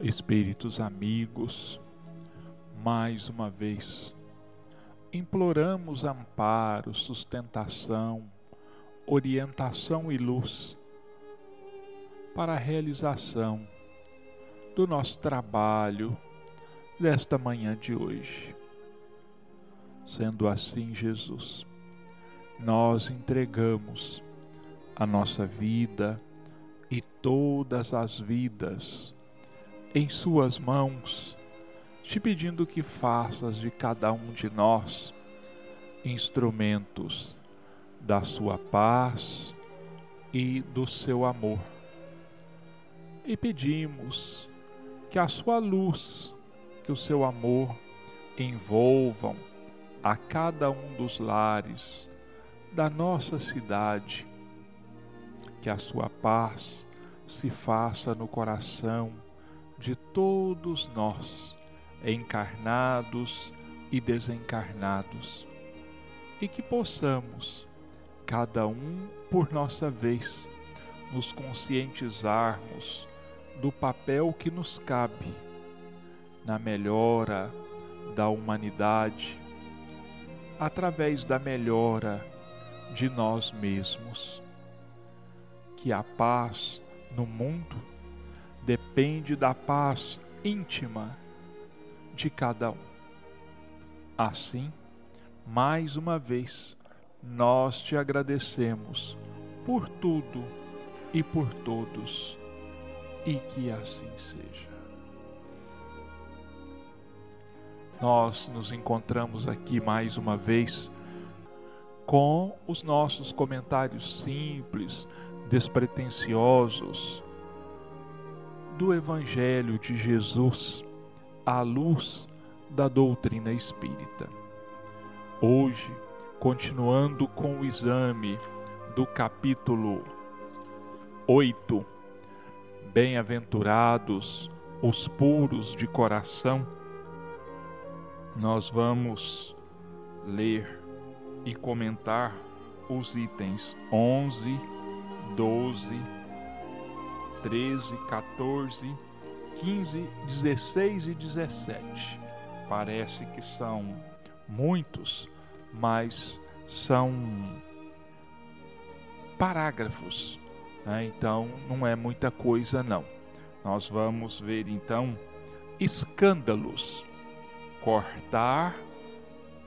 espíritos amigos, mais uma vez imploramos amparo, sustentação, orientação e luz para a realização do nosso trabalho desta manhã de hoje. Sendo assim, Jesus, nós entregamos a nossa vida e todas as vidas em Suas mãos, te pedindo que faças de cada um de nós instrumentos da Sua paz e do seu amor. E pedimos que a Sua luz, que o seu amor envolvam a cada um dos lares da nossa cidade, que a Sua paz se faça no coração de todos nós, encarnados e desencarnados, e que possamos, cada um por nossa vez, nos conscientizarmos do papel que nos cabe na melhora da humanidade, através da melhora de nós mesmos. Que a paz no mundo depende da paz íntima de cada um. Assim, mais uma vez, nós te agradecemos por tudo e por todos, e que assim seja. Nós nos encontramos aqui mais uma vez com os nossos comentários simples, despretensiosos, do Evangelho de Jesus à luz da doutrina espírita. Hoje, continuando com o exame do capítulo 8, Bem-aventurados os puros de coração, nós vamos ler e comentar os itens 11, 12, 13, 14, 15, 16 e 17. Parece que são muitos, mas são parágrafos, né? então não é muita coisa não. Nós vamos ver então escândalos, cortar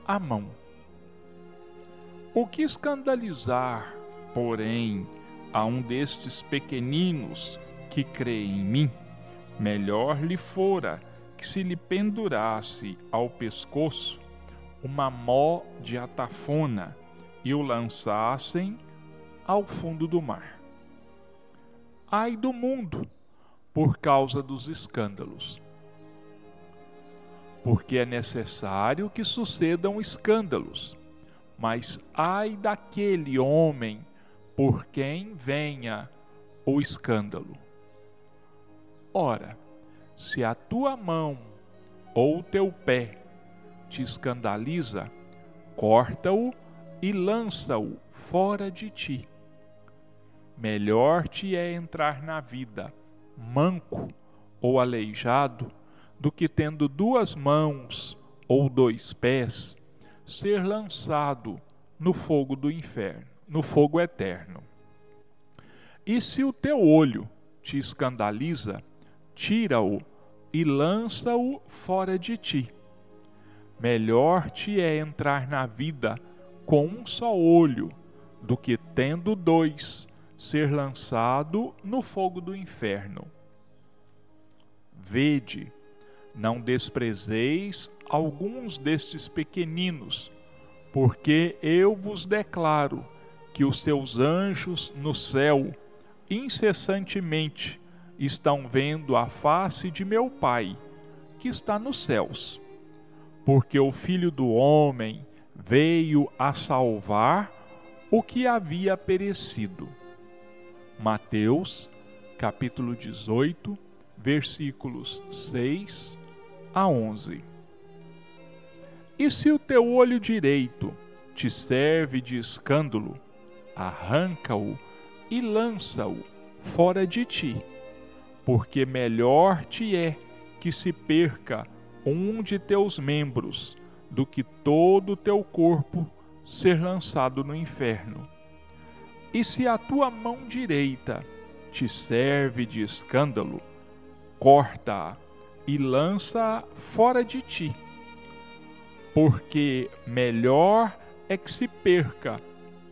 a mão. O que escandalizar, porém, a um destes pequeninos que crê em mim, melhor lhe fora que se lhe pendurasse ao pescoço uma mó de atafona e o lançassem ao fundo do mar. Ai do mundo, por causa dos escândalos. Porque é necessário que sucedam escândalos, mas ai daquele homem por quem venha o escândalo. Ora, se a tua mão ou teu pé te escandaliza, corta-o e lança-o fora de ti. Melhor te é entrar na vida manco ou aleijado do que tendo duas mãos ou dois pés ser lançado no fogo do inferno, no fogo eterno. E se o teu olho te escandaliza, tira-o e lança-o fora de ti. Melhor te é entrar na vida com um só olho do que tendo dois ser lançado no fogo do inferno. Vede, não desprezeis alguns destes pequeninos, porque eu vos declaro que os seus anjos no céu incessantemente estão vendo a face de meu Pai, que está nos céus. Porque o Filho do Homem veio a salvar o que havia perecido. Mateus, capítulo 18, versículos 6 a 11. E se o teu olho direito te serve de escândalo, arranca-o e lança-o fora de ti. porque melhor te é que se perca um de teus membros do que todo o teu corpo ser lançado no inferno. E se a tua mão direita te serve de escândalo, corta-a e lança fora de ti. Porque melhor é que se perca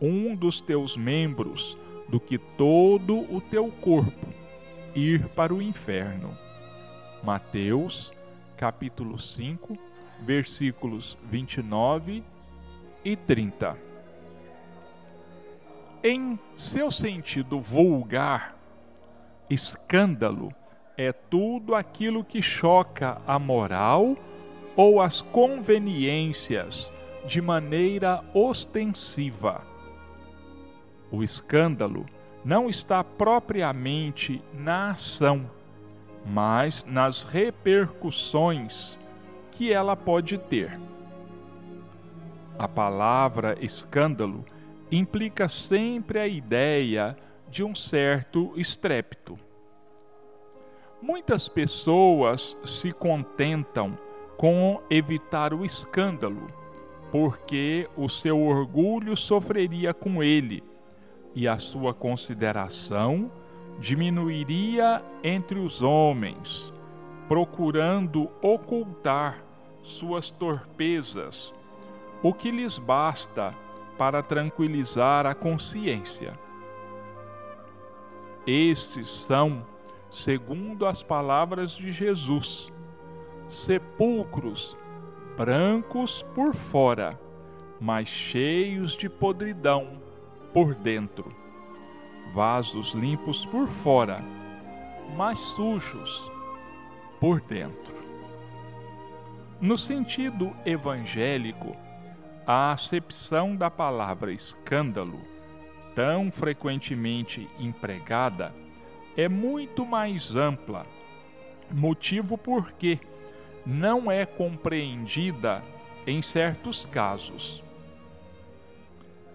um dos teus membros do que todo o teu corpo ir para o inferno. Mateus, capítulo 5, versículos 29 e 30. Em seu sentido vulgar, escândalo é tudo aquilo que choca a moral ou as conveniências de maneira ostensiva. O escândalo não está propriamente na ação, mas nas repercussões que ela pode ter. A palavra escândalo implica sempre a ideia de um certo estrépito. Muitas pessoas se contentam com evitar o escândalo, porque o seu orgulho sofreria com ele e a sua consideração diminuiria entre os homens, procurando ocultar suas torpezas, o que lhes basta para tranquilizar a consciência. Esses são, segundo as palavras de Jesus, sepulcros brancos por fora, mas cheios de podridão por dentro, vasos limpos por fora, mas sujos por dentro. No sentido evangélico, a acepção da palavra escândalo, tão frequentemente empregada, é muito mais ampla, motivo porque não é compreendida em certos casos.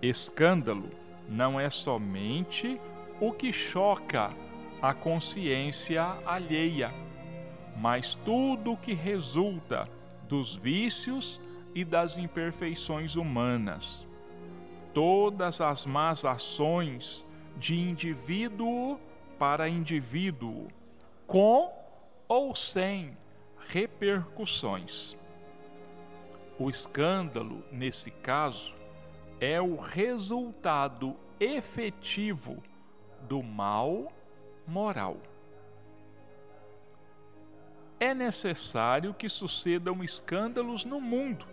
Escândalo não é somente o que choca a consciência alheia, mas tudo o que resulta dos vícios e das imperfeições humanas. Todas as más ações de indivíduo para indivíduo, com ou sem repercussões. O escândalo, nesse caso, é o resultado efetivo do mal moral. É necessário que sucedam escândalos no mundo,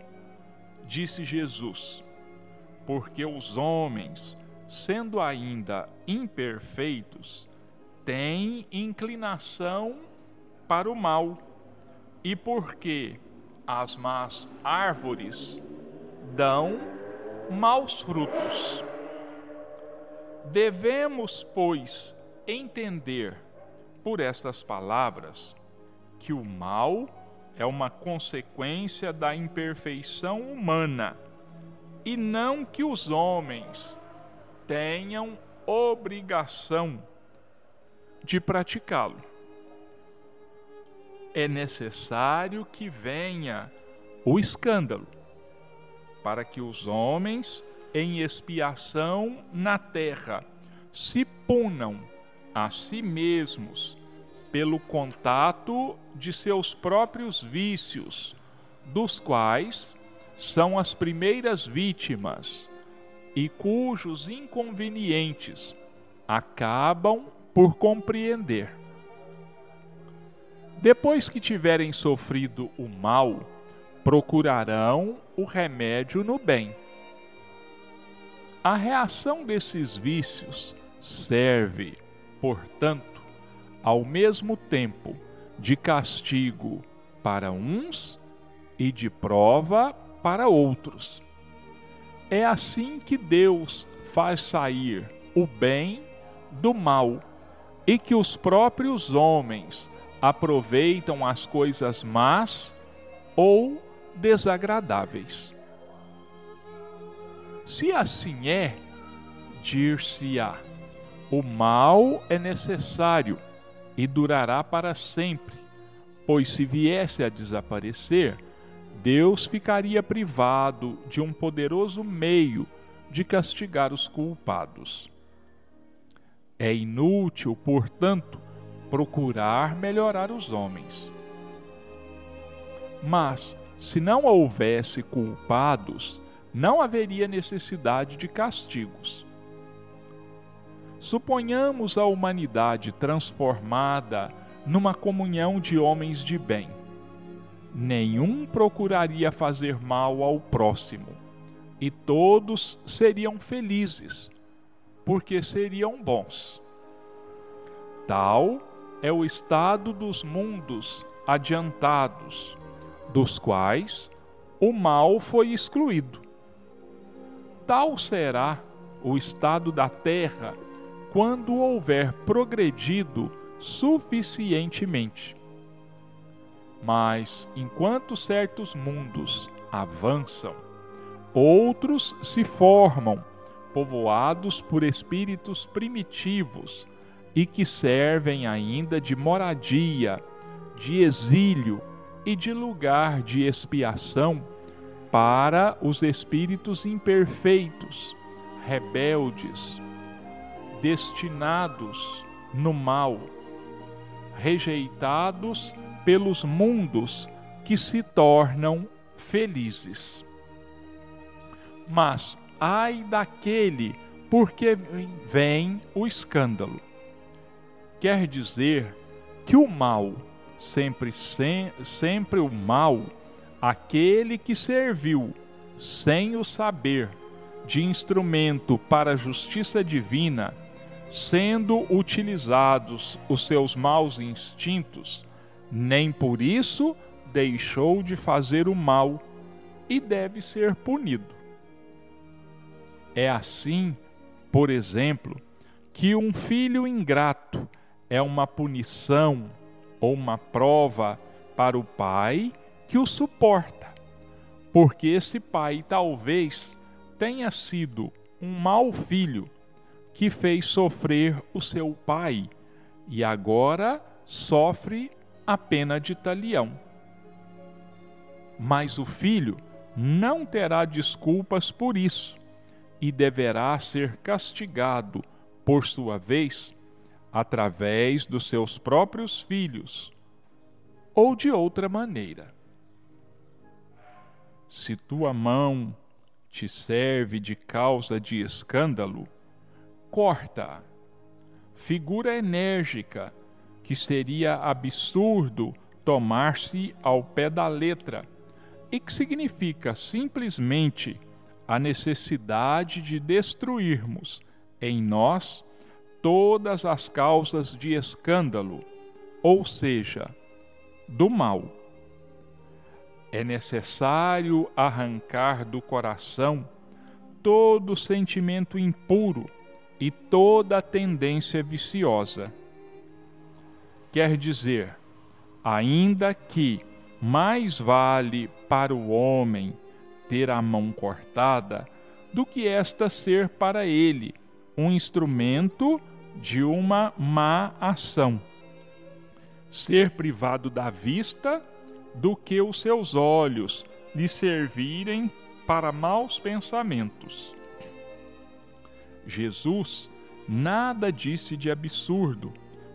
disse Jesus, porque os homens, sendo ainda imperfeitos, têm inclinação para o mal, e porque as más árvores dão maus frutos. Devemos, pois, entender por estas palavras que o mal é uma consequência da imperfeição humana e não que os homens tenham obrigação de praticá-lo. É necessário que venha o escândalo para que os homens, em expiação na terra, se punam a si mesmos pelo contato de seus próprios vícios, dos quais são as primeiras vítimas e cujos inconvenientes acabam por compreender. Depois que tiverem sofrido o mal, procurarão o remédio no bem. A reação desses vícios serve, portanto, ao mesmo tempo de castigo para uns e de prova para outros. É assim que Deus faz sair o bem do mal e que os próprios homens aproveitam as coisas más ou desagradáveis. Se assim é, dir-se-á: o mal é necessário, e durará para sempre, pois se viesse a desaparecer, Deus ficaria privado de um poderoso meio de castigar os culpados. É inútil, portanto, procurar melhorar os homens. Mas, se não houvesse culpados, não haveria necessidade de castigos. Suponhamos a humanidade transformada numa comunhão de homens de bem. Nenhum procuraria fazer mal ao próximo, e todos seriam felizes, porque seriam bons. Tal é o estado dos mundos adiantados, dos quais o mal foi excluído. Tal será o estado da terra quando houver progredido suficientemente. Mas, enquanto certos mundos avançam, outros se formam, povoados por espíritos primitivos e que servem ainda de moradia, de exílio e de lugar de expiação para os espíritos imperfeitos, rebeldes, destinados no mal, rejeitados pelos mundos que se tornam felizes. Mas ai daquele porque vem o escândalo. Quer dizer que o mal, sempre, sem, sempre o mal, aquele que serviu sem o saber de instrumento para a justiça divina, sendo utilizados os seus maus instintos, nem por isso deixou de fazer o mal e deve ser punido. É assim, por exemplo, que um filho ingrato é uma punição ou uma prova para o pai que o suporta, porque esse pai talvez tenha sido um mau filho que fez sofrer o seu pai e agora sofre a pena de talião. Mas o filho não terá desculpas por isso e deverá ser castigado, por sua vez, através dos seus próprios filhos ou de outra maneira. Se tua mão te serve de causa de escândalo, corta. Figura enérgica que seria absurdo tomar-se ao pé da letra e que significa simplesmente a necessidade de destruirmos em nós todas as causas de escândalo, ou seja, do mal. É necessário arrancar do coração todo sentimento impuro e toda tendência viciosa. Quer dizer, ainda que mais vale para o homem ter a mão cortada do que esta ser para ele um instrumento de uma má ação. Ser privado da vista do que os seus olhos lhe servirem para maus pensamentos. Jesus nada disse de absurdo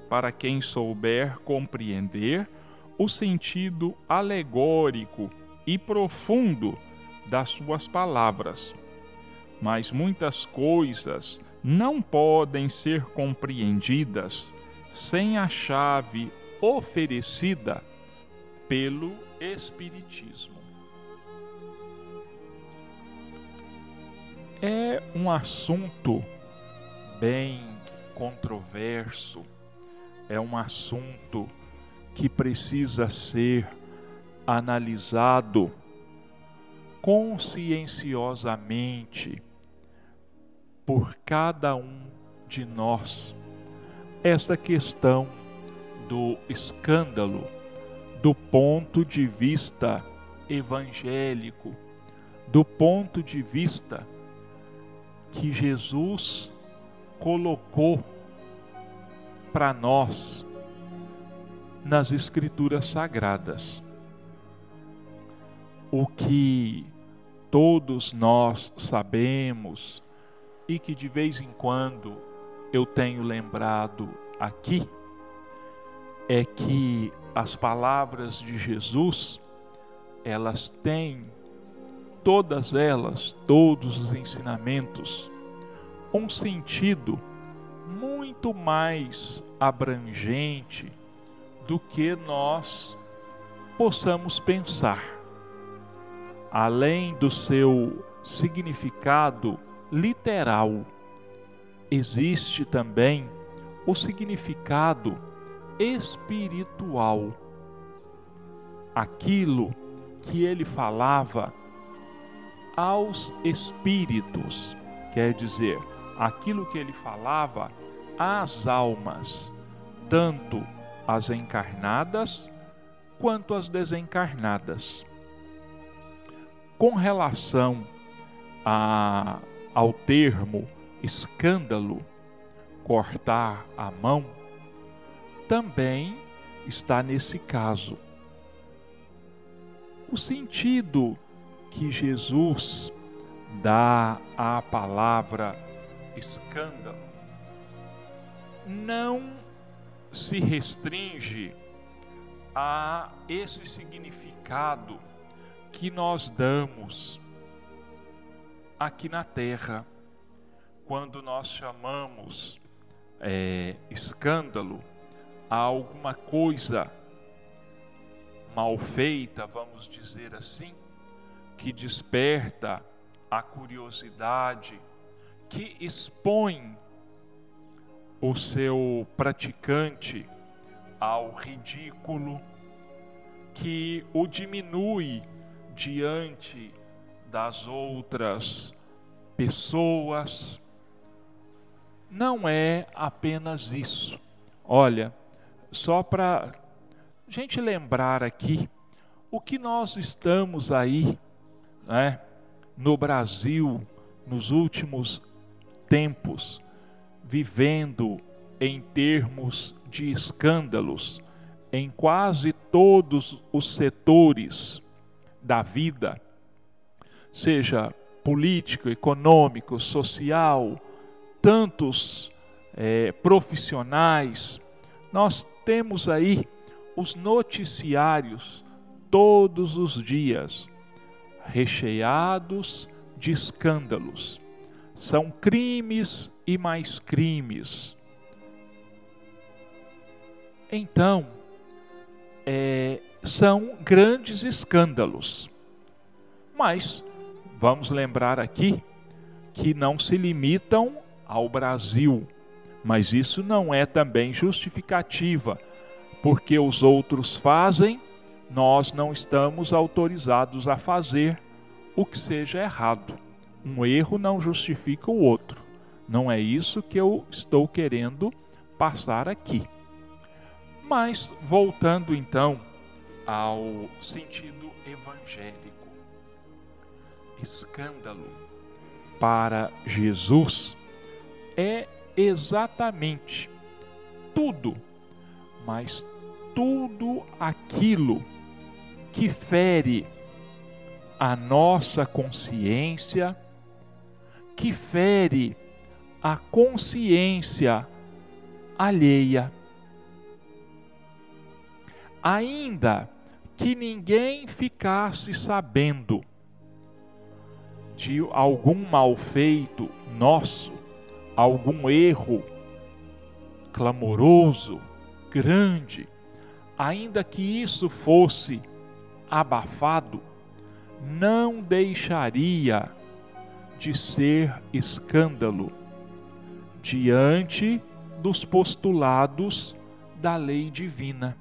para quem souber compreender o sentido alegórico e profundo das suas palavras. Mas muitas coisas não podem ser compreendidas sem a chave oferecida pelo Espiritismo. É um assunto bem controverso, é um assunto que precisa ser analisado conscienciosamente por cada um de nós. Esta questão do escândalo do ponto de vista evangélico, do ponto de vista que Jesus colocou para nós nas Escrituras Sagradas. O que todos nós sabemos e que de vez em quando eu tenho lembrado aqui é que as palavras de Jesus, elas têm todas elas, todos os ensinamentos, um sentido muito mais abrangente do que nós possamos pensar. Além do seu significado literal, existe também o significado espiritual. Aquilo que ele falava aos espíritos, quer dizer, aquilo que ele falava às almas, tanto as encarnadas quanto as desencarnadas. Com relação a, ao termo escândalo, cortar a mão, também está nesse caso. O sentido que Jesus dá à palavra escândalo não se restringe a esse significado que nós damos aqui na terra quando nós chamamos é, escândalo a alguma coisa mal feita, vamos dizer assim, que desperta a curiosidade, que expõe o seu praticante ao ridículo, que o diminui diante das outras pessoas. Não é apenas isso. Olha, só para gente lembrar aqui o que nós estamos aí, né, no Brasil, nos últimos tempos, vivendo em termos de escândalos em quase todos os setores da vida, seja político, econômico, social, tantos é, profissionais, nós temos aí os noticiários todos os dias recheados de escândalos. São crimes e mais crimes. Então, é, são grandes escândalos. Mas vamos lembrar aqui que não se limitam ao Brasil, mas isso não é também justificativa, porque os outros fazem, nós não estamos autorizados a fazer o que seja errado. Um erro não justifica o outro. Não é isso que eu estou querendo passar aqui. Mas, voltando então ao sentido evangélico, escândalo para Jesus é exatamente tudo, mas tudo aquilo que fere a nossa consciência, que fere a consciência alheia. Ainda que ninguém ficasse sabendo de algum mal feito nosso, algum erro clamoroso, grande, ainda que isso fosse abafado, não deixaria de ser escândalo diante dos postulados da lei divina,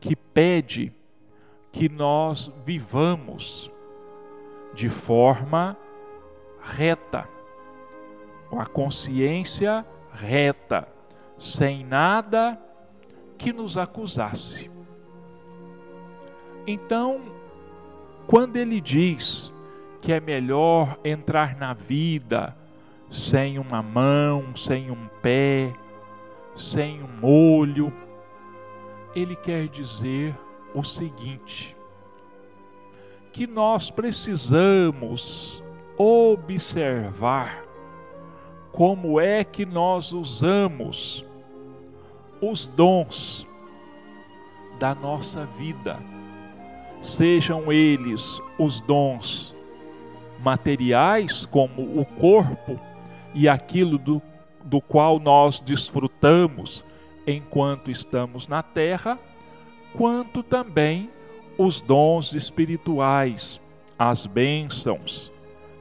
que pede que nós vivamos de forma reta, com a consciência reta, sem nada que nos acusasse. Então, quando ele diz que é melhor entrar na vida sem uma mão, sem um pé, sem um olho, ele quer dizer o seguinte: que nós precisamos observar como é que nós usamos os dons da nossa vida, sejam eles os dons materiais, como o corpo e aquilo do, do qual nós desfrutamos enquanto estamos na terra, quanto também os dons espirituais, as bênçãos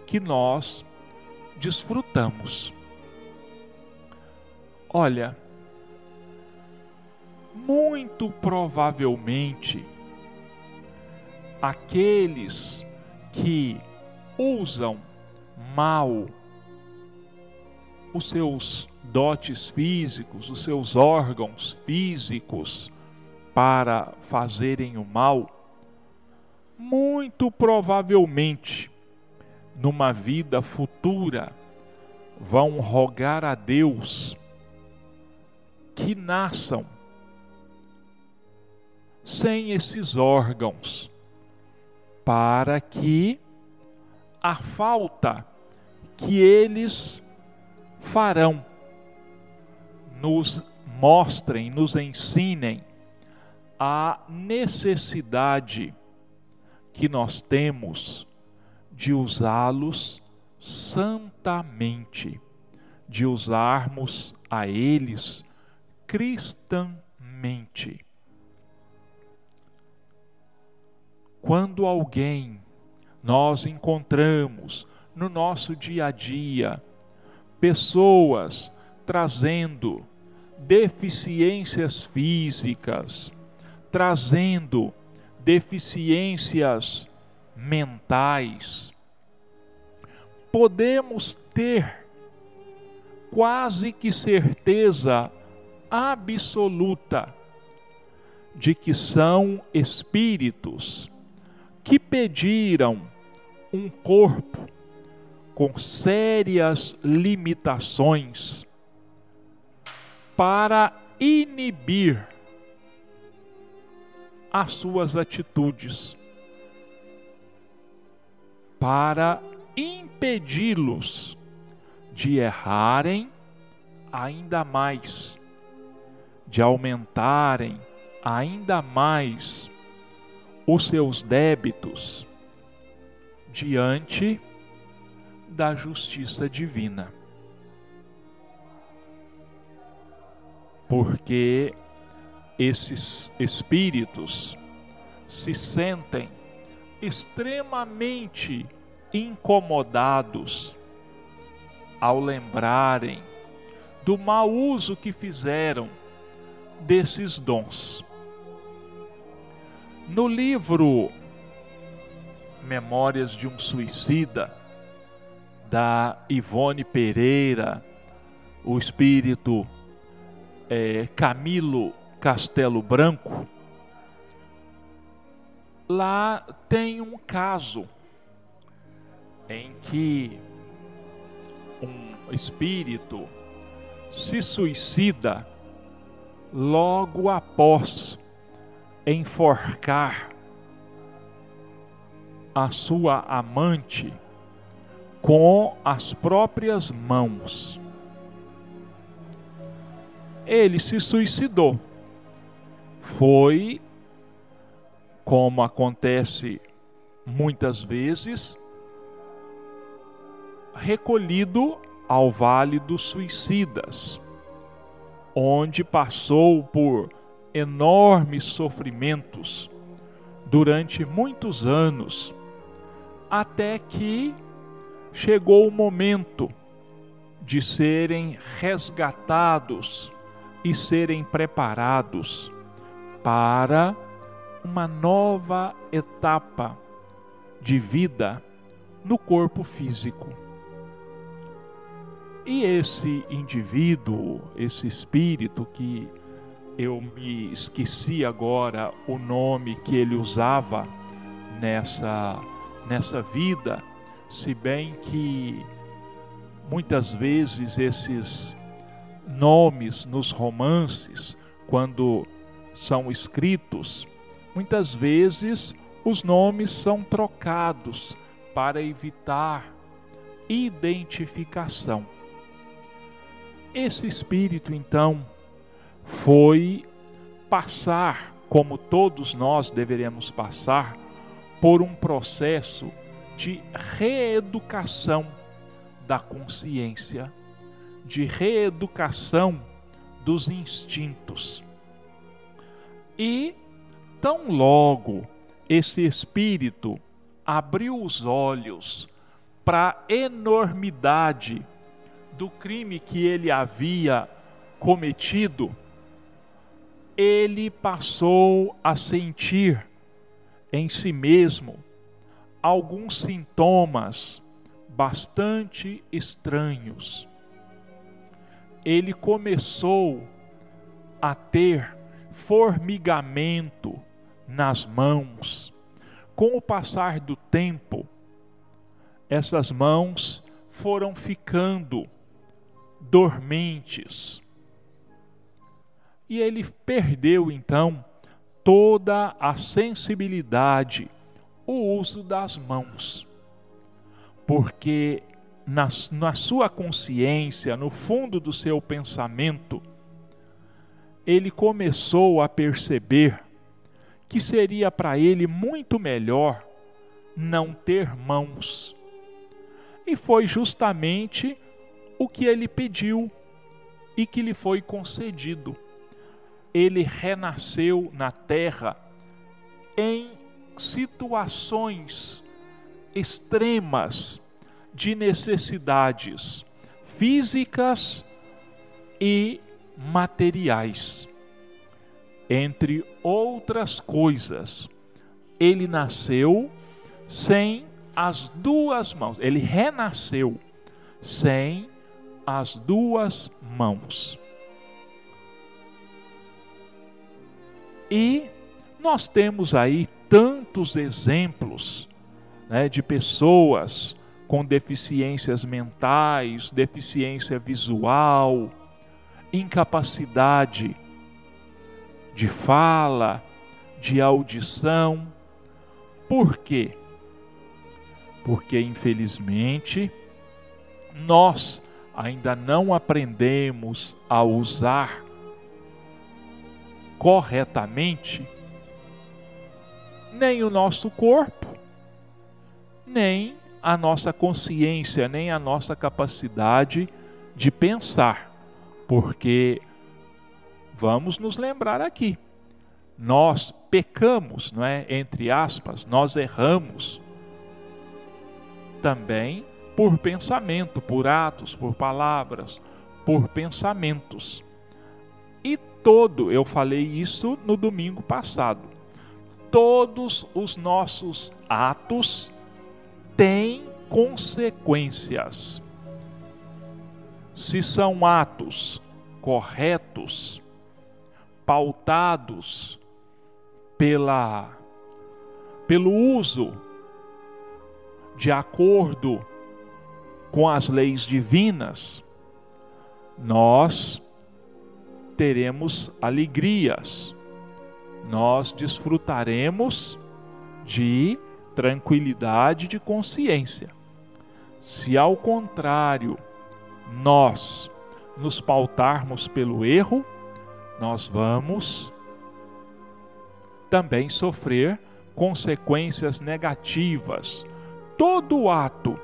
que nós desfrutamos. Olha, muito provavelmente aqueles que usam mal os seus dotes físicos, os seus órgãos físicos para fazerem o mal, muito provavelmente numa vida futura vão rogar a Deus que nasçam sem esses órgãos, para que a falta que eles farão nos mostrem, nos ensinem a necessidade que nós temos de usá-los santamente, de usarmos a eles cristãmente. Quando alguém nós encontramos no nosso dia a dia pessoas trazendo deficiências físicas, trazendo deficiências mentais, podemos ter quase que certeza absoluta de que são espíritos que pediram um corpo com sérias limitações para inibir as suas atitudes, para impedi-los de errarem ainda mais, de aumentarem ainda mais os seus débitos diante da justiça divina. Porque esses espíritos se sentem extremamente incomodados ao lembrarem do mau uso que fizeram desses dons. No livro Memórias de um Suicida, da Ivone Pereira, o espírito é, Camilo Castelo Branco, lá tem um caso em que um espírito se suicida logo após enforcar a sua amante com as próprias mãos. Ele se suicidou foi, como acontece muitas vezes, recolhido ao Vale dos Suicidas, onde passou por enormes sofrimentos durante muitos anos, até que chegou o momento de serem resgatados e serem preparados para uma nova etapa de vida no corpo físico. E esse indivíduo, esse espírito que eu me esqueci agora o nome que ele usava nessa nessa vida, se bem que muitas vezes esses nomes nos romances, quando são escritos, muitas vezes os nomes são trocados para evitar identificação. Esse espírito, então, foi passar, como todos nós deveremos passar, por um processo de reeducação da consciência, de reeducação dos instintos. E tão logo esse espírito abriu os olhos para a enormidade do crime que ele havia cometido, ele passou a sentir em si mesmo alguns sintomas bastante estranhos. Ele começou a ter formigamento nas mãos. Com o passar do tempo, essas mãos foram ficando dormentes. E ele perdeu então toda a sensibilidade, o uso das mãos. Porque na, na sua consciência, no fundo do seu pensamento, ele começou a perceber que seria para ele muito melhor não ter mãos. E foi justamente o que ele pediu e que lhe foi concedido. Ele renasceu na terra em situações extremas de necessidades físicas e materiais. Entre outras coisas, ele nasceu sem as duas mãos, ele renasceu sem as duas mãos. E nós temos aí tantos exemplos né, de pessoas com deficiências mentais, deficiência visual, incapacidade de fala, de audição. Por quê? Porque, infelizmente, nós ainda não aprendemos a usar corretamente nem o nosso corpo, nem a nossa consciência, nem a nossa capacidade de pensar, porque vamos nos lembrar aqui, nós pecamos, não é? Entre aspas, nós erramos também por pensamento, por atos, por palavras, por pensamentos. E todo, eu falei isso no domingo passado, todos os nossos atos têm consequências. Se são atos corretos, pautados pela pelo uso de acordo com as leis divinas, nós teremos alegrias, nós desfrutaremos de tranquilidade de consciência. Se ao contrário, nós nos pautarmos pelo erro, nós vamos também sofrer consequências negativas. Todo ato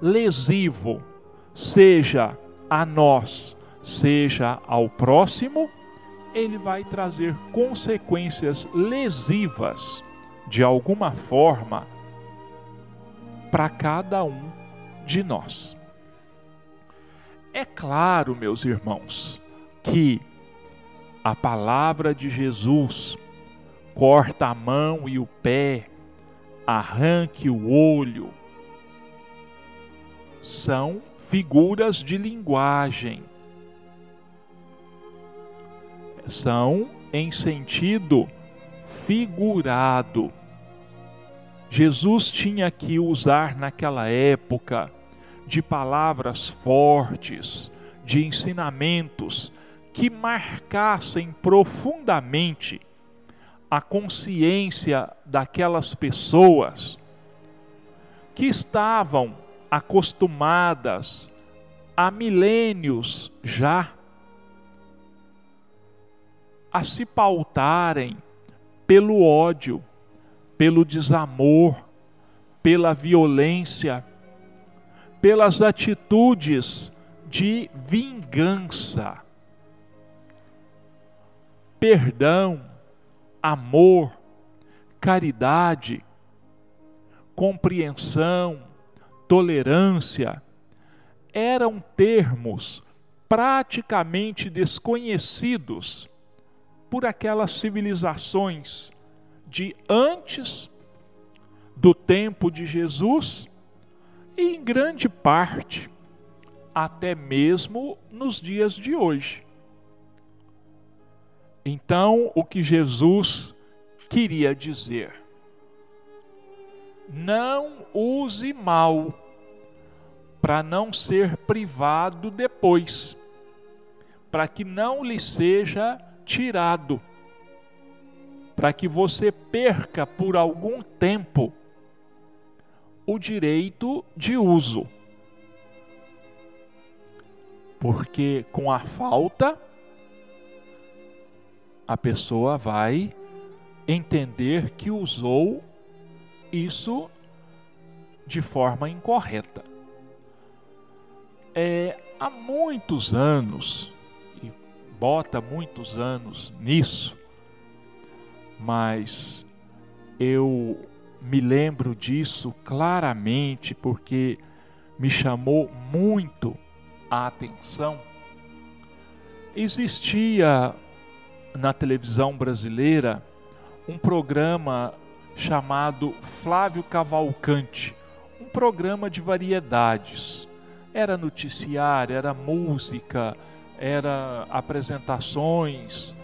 lesivo, seja a nós, seja ao próximo, ele vai trazer consequências lesivas de alguma forma para cada um de nós. É claro, meus irmãos, que a palavra de Jesus corta a mão e o pé, arranque o olho, são figuras de linguagem. São em sentido figurado. Jesus tinha que usar naquela época de palavras fortes, de ensinamentos que marcassem profundamente a consciência daquelas pessoas que estavam acostumadas há milênios já a se pautarem pelo ódio, pelo desamor, pela violência, pelas atitudes de vingança, perdão, amor, caridade, compreensão, tolerância, eram termos praticamente desconhecidos por aquelas civilizações de antes do tempo de Jesus em grande parte até mesmo nos dias de hoje. Então, o que Jesus queria dizer? Não use mal para não ser privado depois, para que não lhe seja tirado, para que você perca por algum tempo o direito de uso. Porque com a falta, a pessoa vai entender que usou isso de forma incorreta. É, há muitos anos, e bota muitos anos nisso, mas eu me lembro disso claramente porque me chamou muito a atenção. Existia na televisão brasileira um programa chamado Flávio Cavalcante, um programa de variedades. Era noticiário, era música, era apresentações,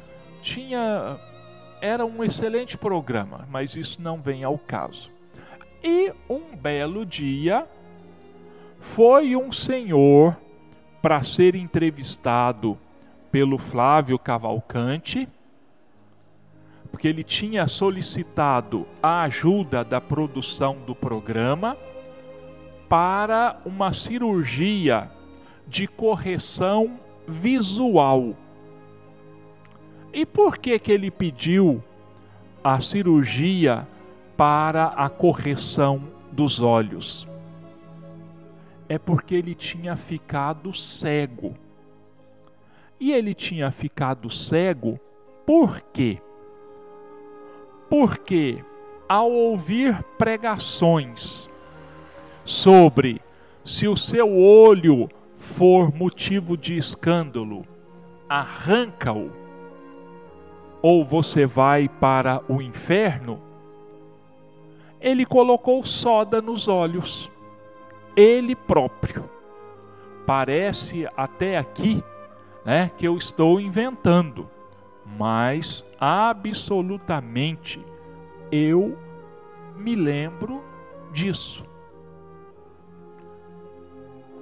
tinha era um excelente programa, mas isso não vem ao caso. E um belo dia foi um senhor para ser entrevistado pelo Flávio Cavalcante, porque ele tinha solicitado a ajuda da produção do programa para uma cirurgia de correção visual. E por que que ele pediu a cirurgia para a correção dos olhos? É porque ele tinha ficado cego. E ele tinha ficado cego por quê? Porque ao ouvir pregações sobre se o seu olho for motivo de escândalo, arranca-o ou você vai para o inferno, ele colocou soda nos olhos, ele próprio. Parece até aqui né, que eu estou inventando, mas absolutamente eu me lembro disso.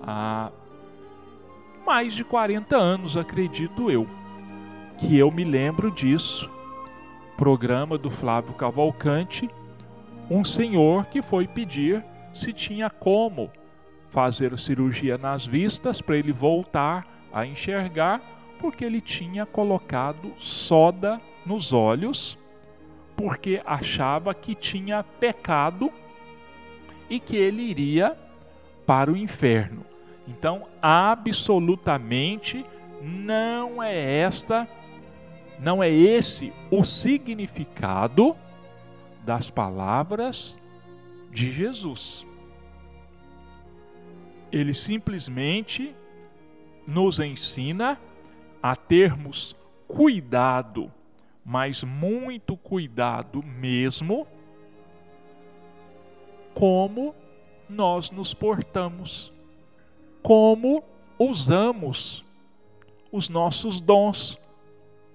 Há mais de 40 anos, acredito eu que eu me lembro disso. Programa do Flávio Cavalcante, um senhor que foi pedir se tinha como fazer cirurgia nas vistas para ele voltar a enxergar, porque ele tinha colocado soda nos olhos, porque achava que tinha pecado e que ele iria para o inferno. Então, absolutamente não é esta não é esse o significado das palavras de Jesus. Ele simplesmente nos ensina a termos cuidado, mas muito cuidado mesmo, como nós nos portamos, como usamos os nossos dons,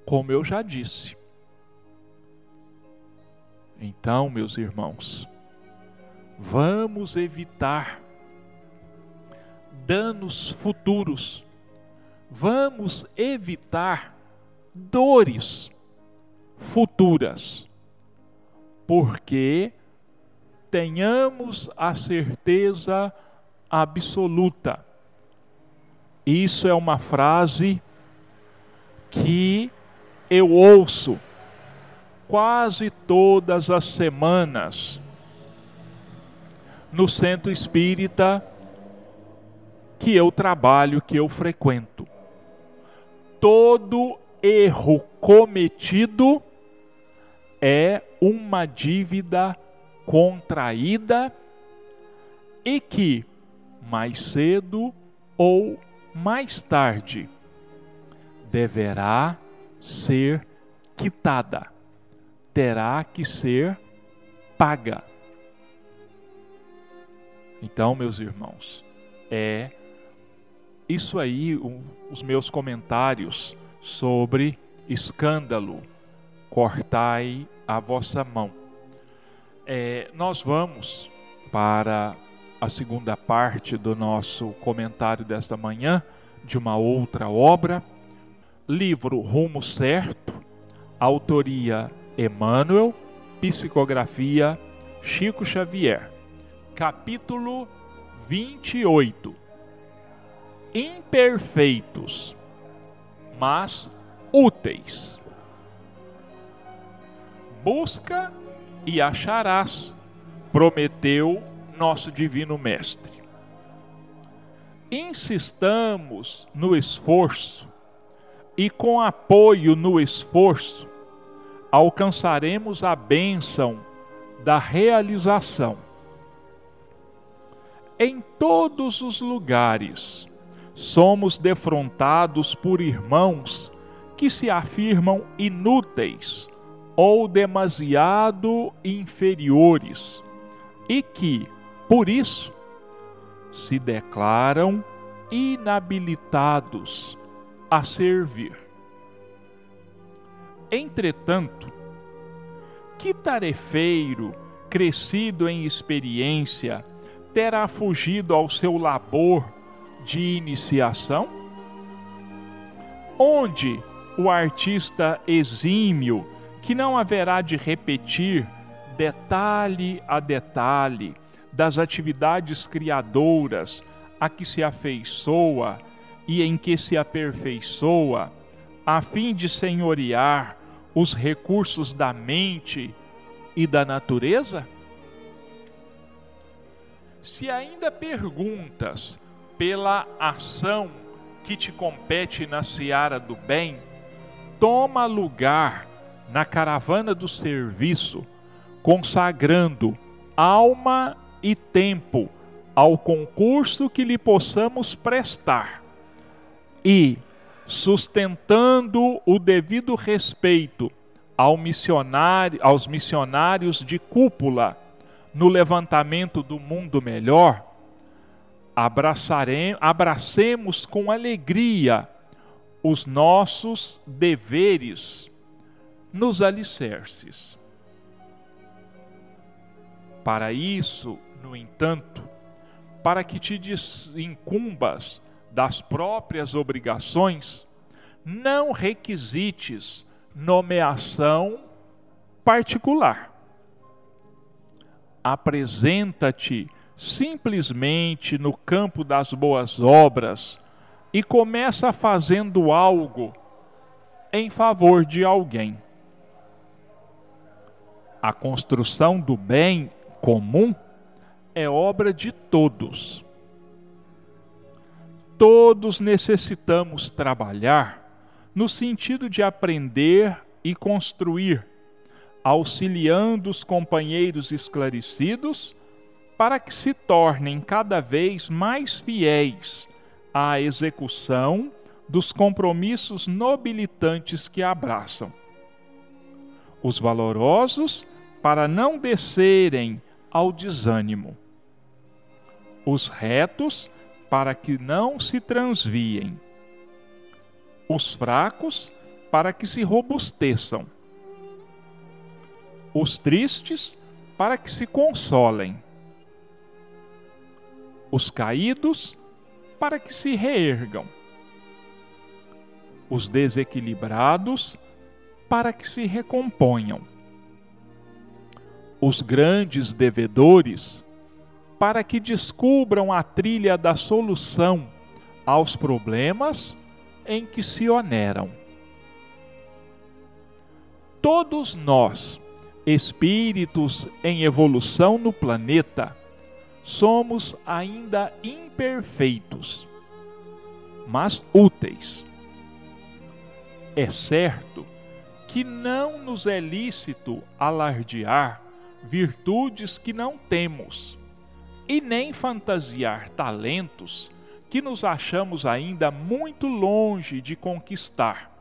como eu já disse. Então, meus irmãos, vamos evitar danos futuros vamos evitar dores futuras, porque tenhamos a certeza absoluta. Isso é uma frase que eu ouço quase todas as semanas no centro espírita que eu trabalho, que eu frequento. Todo erro cometido é uma dívida contraída e que mais cedo ou mais tarde deverá ser quitada, terá que ser paga. Então, meus irmãos, é isso aí um, os meus comentários sobre escândalo. Cortai a vossa mão. É, nós vamos para a segunda parte do nosso comentário desta manhã de uma outra obra, livro Rumo Certo, autoria Emmanuel, psicografia Chico Xavier, capítulo 28. Imperfeitos, mas úteis. Busca e acharás, prometeu nosso Divino Mestre. Insistamos no esforço e com apoio no esforço alcançaremos a bênção da realização. Em todos os lugares somos defrontados por irmãos que se afirmam inúteis ou demasiado inferiores e que, por isso, se declaram inabilitados a servir. Entretanto, que tarefeiro, crescido em experiência, terá fugido ao seu labor de iniciação? Onde o artista exímio, que não haverá de repetir detalhe a detalhe das atividades criadoras a que se afeiçoa e em que se aperfeiçoa, a fim de senhorear os recursos da mente e da natureza? Se ainda perguntas pela ação que te compete na seara do bem, toma lugar na caravana do serviço consagrando alma e tempo ao concurso que lhe possamos prestar e sustentando o devido respeito ao missionário, aos missionários de cúpula no levantamento do mundo melhor, abracemos com alegria os nossos deveres nos alicerces. Para isso, no entanto, para que te incumbas das próprias obrigações, não requisites nomeação particular. Apresenta-te simplesmente no campo das boas obras e começa fazendo algo em favor de alguém. A construção do bem comum é obra de todos. Todos necessitamos trabalhar no sentido de aprender e construir, auxiliando os companheiros esclarecidos para que se tornem cada vez mais fiéis à execução dos compromissos nobilitantes que abraçam. Os valorosos, para não descerem ao desânimo. Os retos, para que não se transviem. Os fracos, para que se robusteçam. Os tristes, para que se consolem. Os caídos, para que se reergam. os desequilibrados para que se recomponham, os grandes devedores para que descubram a trilha da solução aos problemas em que se oneram. Todos nós, espíritos em evolução no planeta, somos ainda imperfeitos, mas úteis. É certo que não nos é lícito alardear virtudes que não temos, e nem fantasiar talentos que nos achamos ainda muito longe de conquistar.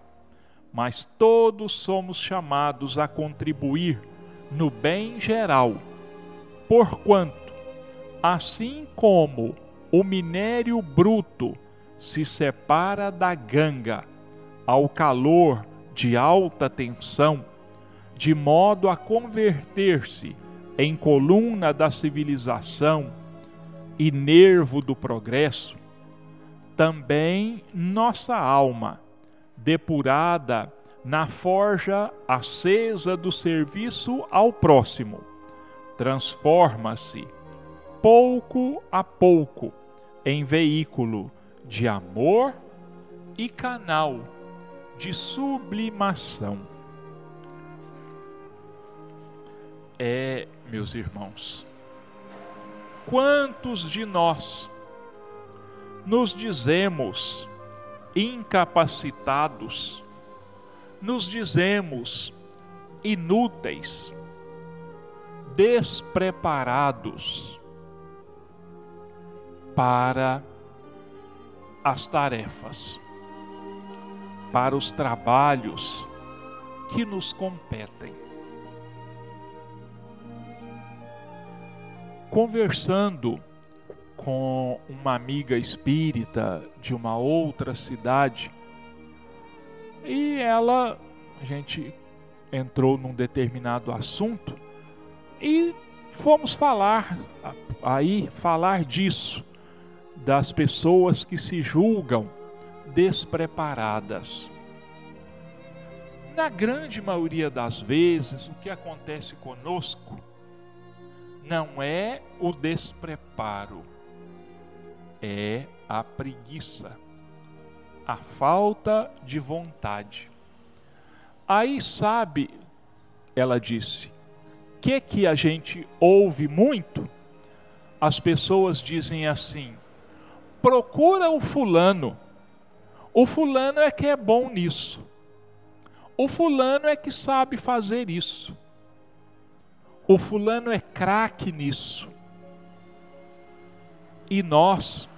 Mas todos somos chamados a contribuir no bem geral, porquanto, assim como o minério bruto se separa da ganga ao calor de alta tensão, de modo a converter-se em coluna da civilização e nervo do progresso, também nossa alma, depurada na forja acesa do serviço ao próximo, transforma-se, pouco a pouco, em veículo de amor e canal de sublimação. É, meus irmãos, quantos de nós nos dizemos incapacitados, nos dizemos inúteis, despreparados para as tarefas, para os trabalhos que nos competem. Conversando com uma amiga espírita de uma outra cidade, e ela, a gente entrou num determinado assunto e fomos falar aí falar disso das pessoas que se julgam despreparadas. Na grande maioria das vezes, o que acontece conosco não é o despreparo, é a preguiça, a falta de vontade. Aí sabe, ela disse, que que a gente ouve muito? As pessoas dizem assim: procura o fulano. O fulano é que é bom nisso. O fulano é que sabe fazer isso. O fulano é craque nisso. E nós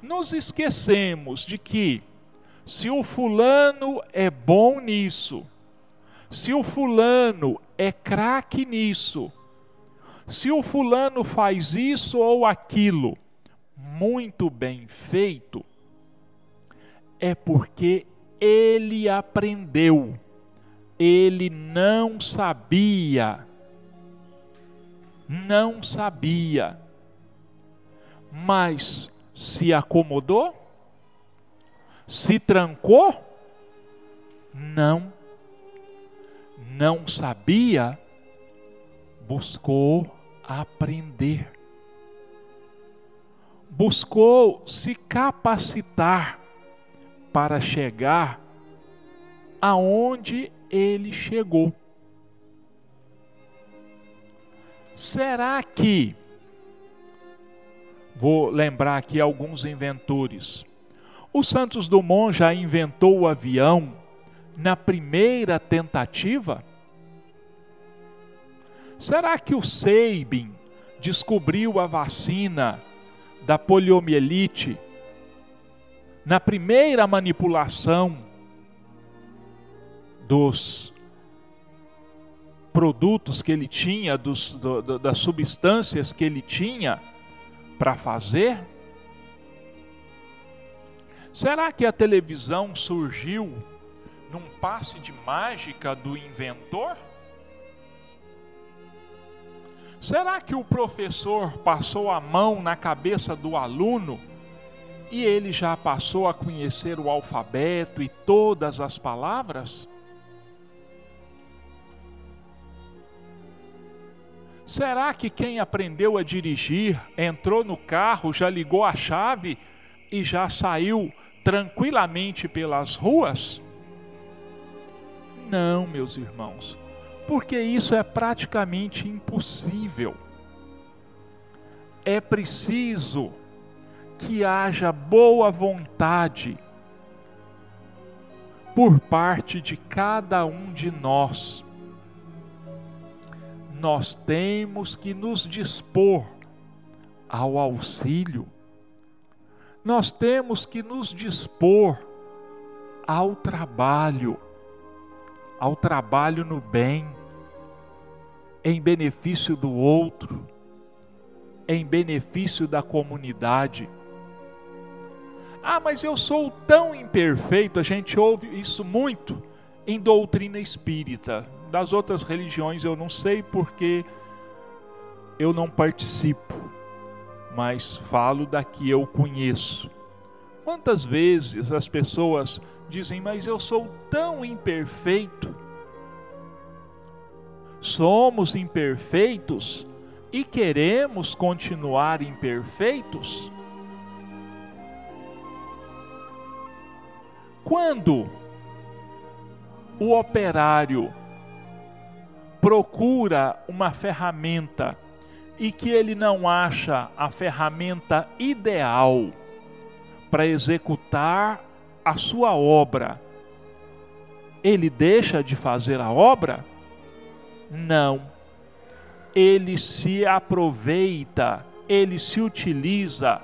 nos esquecemos de que se o fulano é bom nisso, se o fulano é craque nisso, se o fulano faz isso ou aquilo muito bem feito, é porque ele aprendeu, ele não sabia, não sabia, mas se acomodou? Se trancou? Não. Não sabia, buscou aprender. Buscou se capacitar para chegar aonde ele chegou. Será que Vou lembrar aqui alguns inventores. O Santos Dumont já inventou o avião na primeira tentativa? Será que o Sabin descobriu a vacina da poliomielite na primeira manipulação dos produtos que ele tinha, dos, do, das substâncias que ele tinha? para fazer? Será que a televisão surgiu num passe de mágica do inventor? Será que o professor passou a mão na cabeça do aluno e ele já passou a conhecer o alfabeto e todas as palavras? Será que quem aprendeu a dirigir entrou no carro, já ligou a chave e já saiu tranquilamente pelas ruas? Não, meus irmãos, porque isso é praticamente impossível. É preciso que haja boa vontade por parte de cada um de nós. Nós temos que nos dispor ao auxílio, nós temos que nos dispor ao trabalho, ao trabalho no bem, em benefício do outro, em benefício da comunidade. Ah, mas eu sou tão imperfeito, a gente ouve isso muito em doutrina espírita. Das outras religiões eu não sei porque eu não participo, mas falo da que eu conheço. Quantas vezes as pessoas dizem, mas eu sou tão imperfeito? Somos imperfeitos e queremos continuar imperfeitos? Quando o operário procura uma ferramenta e que ele não acha a ferramenta ideal para executar a sua obra, ele deixa de fazer a obra? Não. Ele se aproveita, ele se utiliza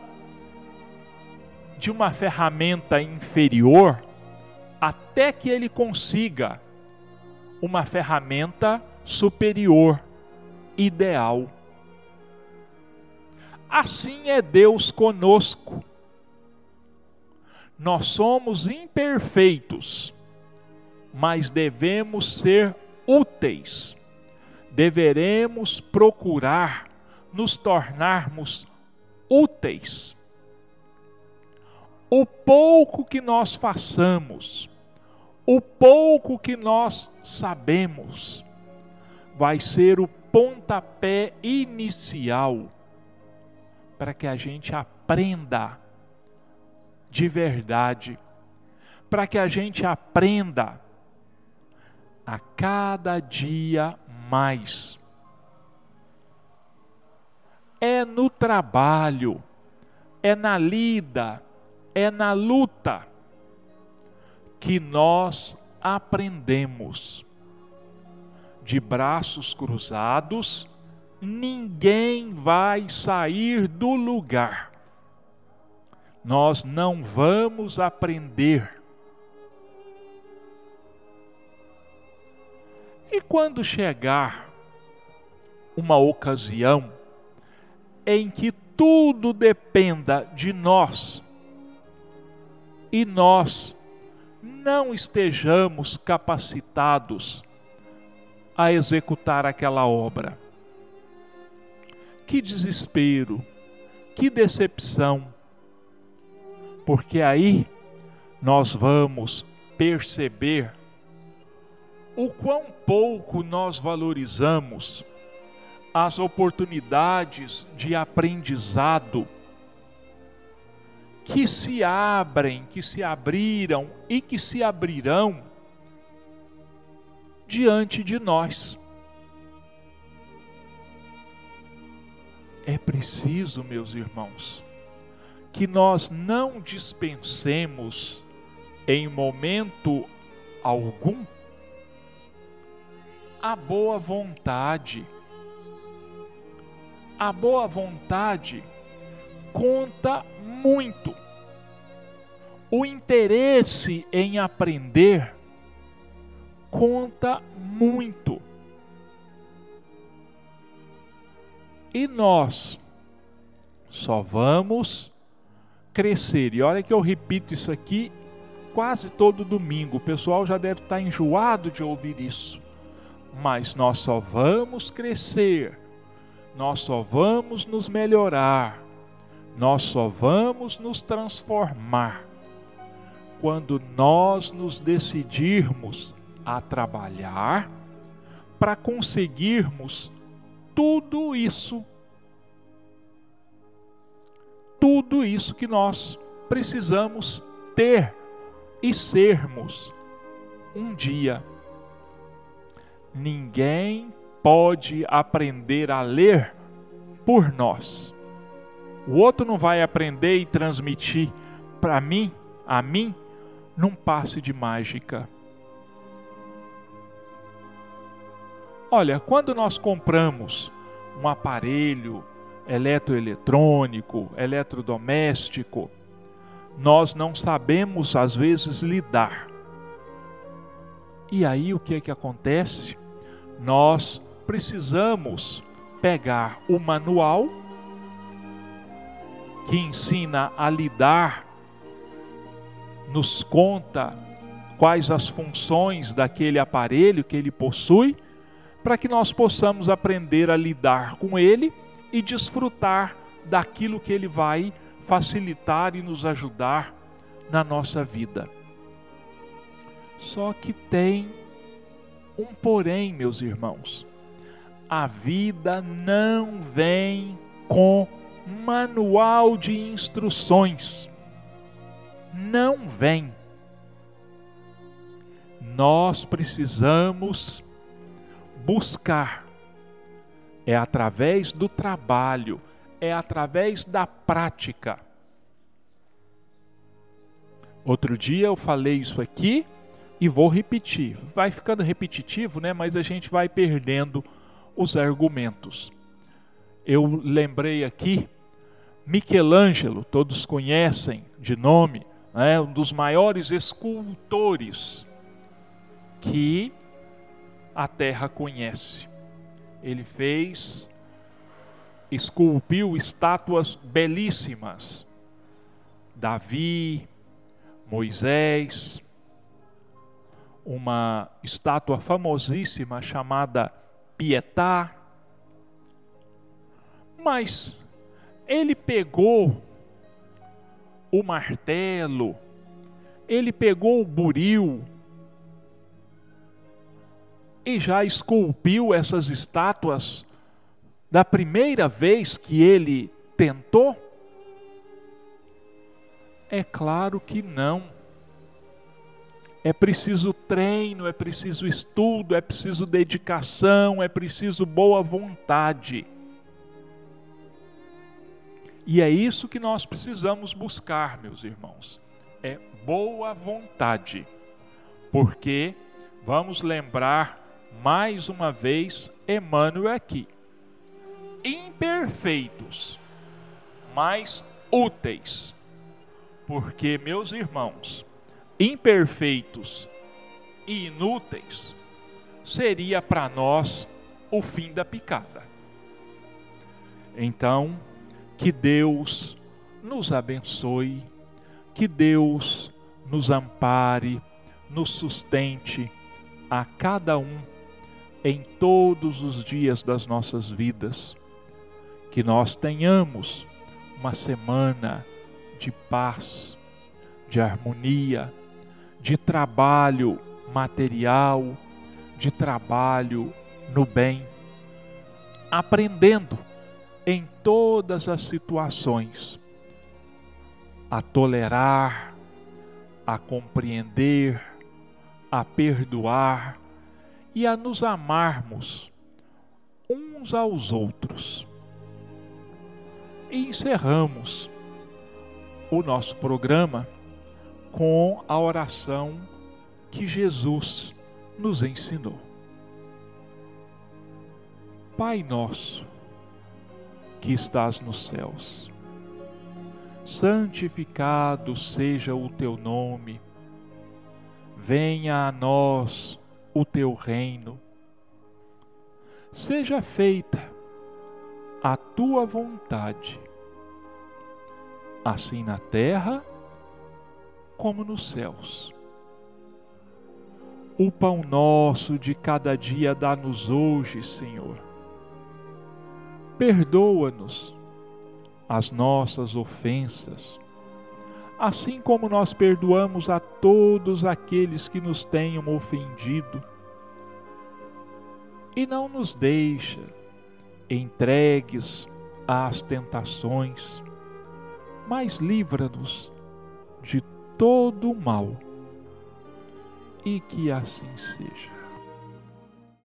de uma ferramenta inferior até que ele consiga uma ferramenta superior, ideal. Assim é Deus conosco. Nós somos imperfeitos, mas devemos ser úteis. Deveremos procurar nos tornarmos úteis. O pouco que nós façamos, o pouco que nós sabemos vai ser o pontapé inicial para que a gente aprenda de verdade, para que a gente aprenda a cada dia mais. É no trabalho, é na lida, é na luta que nós aprendemos. De braços cruzados, ninguém vai sair do lugar. Nós não vamos aprender. E quando chegar uma ocasião em que tudo dependa de nós e nós não estejamos capacitados a executar aquela obra. Que desespero, que decepção, porque aí nós vamos perceber o quão pouco nós valorizamos as oportunidades de aprendizado que se abrem, que se abriram e que se abrirão diante de nós. É preciso, meus irmãos, que nós não dispensemos em momento algum a boa vontade. A boa vontade conta muito. O interesse em aprender conta muito. E nós só vamos crescer. E olha que eu repito isso aqui quase todo domingo. O pessoal já deve estar enjoado de ouvir isso. Mas nós só vamos crescer. Nós só vamos nos melhorar Nós só vamos nos transformar quando nós nos decidirmos a trabalhar para conseguirmos tudo isso. Tudo isso que nós precisamos ter e sermos um dia. Ninguém pode aprender a ler por nós. O outro não vai aprender e transmitir para mim, a mim, num passe de mágica. Olha, quando nós compramos um aparelho eletroeletrônico, eletrodoméstico, nós não sabemos às vezes lidar. E aí o que é que acontece? Nós precisamos pegar o manual que ensina a lidar, nos conta quais as funções daquele aparelho que ele possui, para que nós possamos aprender a lidar com ele e desfrutar daquilo que ele vai facilitar e nos ajudar na nossa vida. Só que tem um porém, meus irmãos. A vida não vem com manual de instruções. Não vem. Nós precisamos buscar. É através do trabalho, é através da prática. Outro dia eu falei isso aqui e vou repetir. Vai ficando repetitivo, né? Mas a gente vai perdendo os argumentos. Eu lembrei aqui Michelangelo, todos conhecem de nome, né? um dos maiores escultores que a terra conhece. Ele fez, esculpiu estátuas belíssimas. Davi, Moisés, uma estátua famosíssima chamada Pietá. Mas ele pegou o martelo, ele pegou o buril e já esculpiu essas estátuas da primeira vez que ele tentou? É claro que não. É preciso treino, é preciso estudo, é preciso dedicação, é preciso boa vontade. E é isso que nós precisamos buscar, meus irmãos. É boa vontade. Porque vamos lembrar mais uma vez Emmanuel aqui. Imperfeitos, mas úteis. Porque, meus irmãos, imperfeitos e inúteis seria para nós o fim da picada. Então, que Deus nos abençoe, que Deus nos ampare, nos sustente a cada um em todos os dias das nossas vidas. Que nós tenhamos uma semana de paz, de harmonia, de trabalho material, de trabalho no bem, aprendendo em todas as situações a tolerar, a compreender, a perdoar e a nos amarmos uns aos outros. E encerramos o nosso programa com a oração que Jesus nos ensinou. Pai nosso, que estás nos céus, santificado seja o teu nome, venha a nós o teu reino. Seja feita a tua vontade, assim na terra como nos céus. O pão nosso de cada dia dá-nos hoje, Senhor. Perdoa-nos as nossas ofensas, assim como nós perdoamos a todos aqueles que nos tenham ofendido. E não nos deixa entregues às tentações, mas livra-nos de todo o mal. E que assim seja.